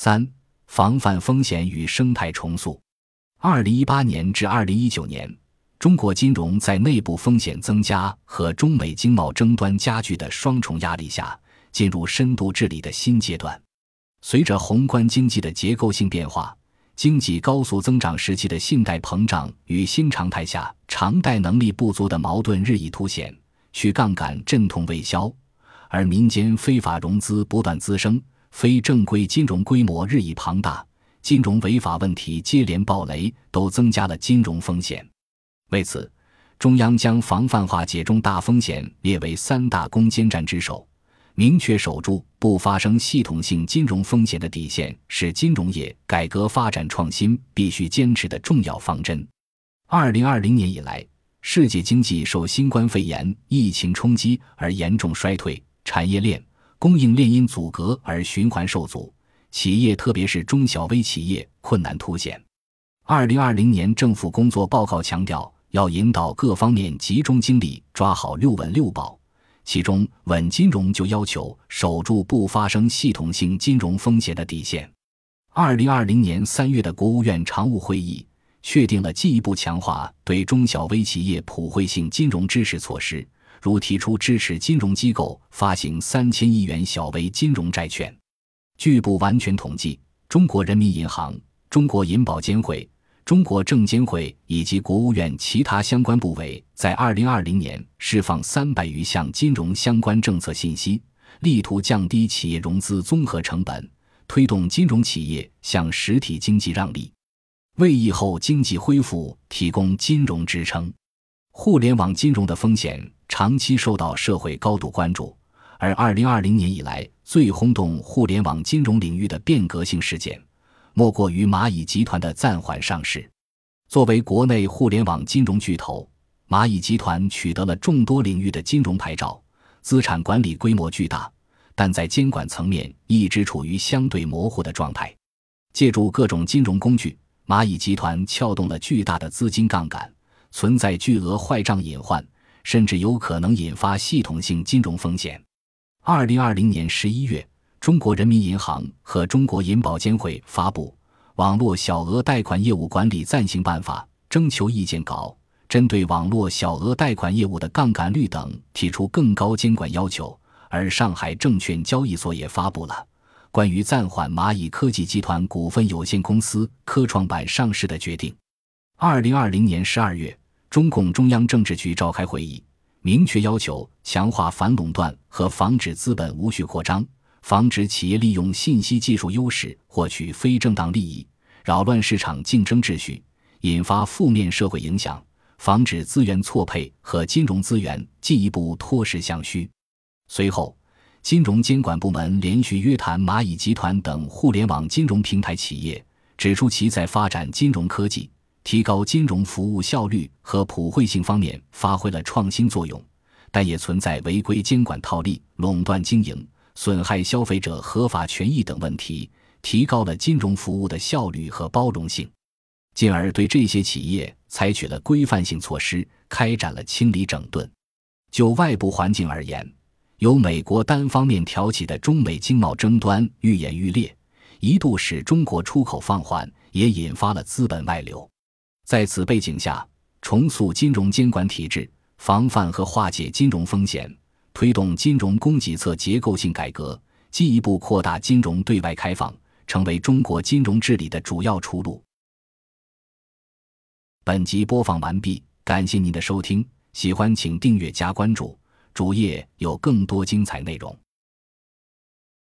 三、防范风险与生态重塑。二零一八年至二零一九年，中国金融在内部风险增加和中美经贸争端加剧的双重压力下，进入深度治理的新阶段。随着宏观经济的结构性变化，经济高速增长时期的信贷膨胀与新常态下偿贷能力不足的矛盾日益凸显，去杠杆阵痛未消，而民间非法融资不断滋生，非正规金融规模日益庞大，金融违法问题接连爆雷，都增加了金融风险。为此，中央将防范化解中大风险列为三大攻坚战之首。明确守住不发生系统性金融风险的底线，是金融业改革发展创新必须坚持的重要方针。二零二零年以来，世界经济受新冠肺炎疫情冲击而严重衰退，产业链、供应链因阻隔而循环受阻，企业特别是中小微企业困难凸显。二零二零年政府工作报告强调，要引导各方面集中精力抓好“六稳六保”。其中，稳金融就要求守住不发生系统性金融风险的底线。二零二零年三月的国务院常务会议确定了进一步强化对中小微企业普惠性金融支持措施，如提出支持金融机构发行三千亿元小微金融债券。据不完全统计，中国人民银行、中国银保监会。中国证监会以及国务院其他相关部委在二零二零年释放三百余项金融相关政策信息，力图降低企业融资综合成本，推动金融企业向实体经济让利，为疫后经济恢复提供金融支撑。互联网金融的风险长期受到社会高度关注，而二零二零年以来最轰动互联网金融领域的变革性事件。莫过于蚂蚁集团的暂缓上市。作为国内互联网金融巨头，蚂蚁集团取得了众多领域的金融牌照，资产管理规模巨大，但在监管层面一直处于相对模糊的状态。借助各种金融工具，蚂蚁集团撬动了巨大的资金杠杆，存在巨额坏账隐患，甚至有可能引发系统性金融风险。二零二零年十一月。中国人民银行和中国银保监会发布《网络小额贷款业务管理暂行办法》征求意见稿，针对网络小额贷款业务的杠杆率等提出更高监管要求。而上海证券交易所也发布了《关于暂缓蚂蚁科技集团股份有限公司科创板上市的决定》。二零二零年十二月，中共中央政治局召开会议，明确要求强化反垄断和防止资本无序扩张。防止企业利用信息技术优势获取非正当利益，扰乱市场竞争秩序，引发负面社会影响；防止资源错配和金融资源进一步脱实向虚。随后，金融监管部门连续约谈蚂蚁集团等互联网金融平台企业，指出其在发展金融科技、提高金融服务效率和普惠性方面发挥了创新作用，但也存在违规监管套利、垄断经营。损害消费者合法权益等问题，提高了金融服务的效率和包容性，进而对这些企业采取了规范性措施，开展了清理整顿。就外部环境而言，由美国单方面挑起的中美经贸争端愈演愈烈，一度使中国出口放缓，也引发了资本外流。在此背景下，重塑金融监管体制，防范和化解金融风险。推动金融供给侧结构性改革，进一步扩大金融对外开放，成为中国金融治理的主要出路。本集播放完毕，感谢您的收听，喜欢请订阅加关注，主页有更多精彩内容。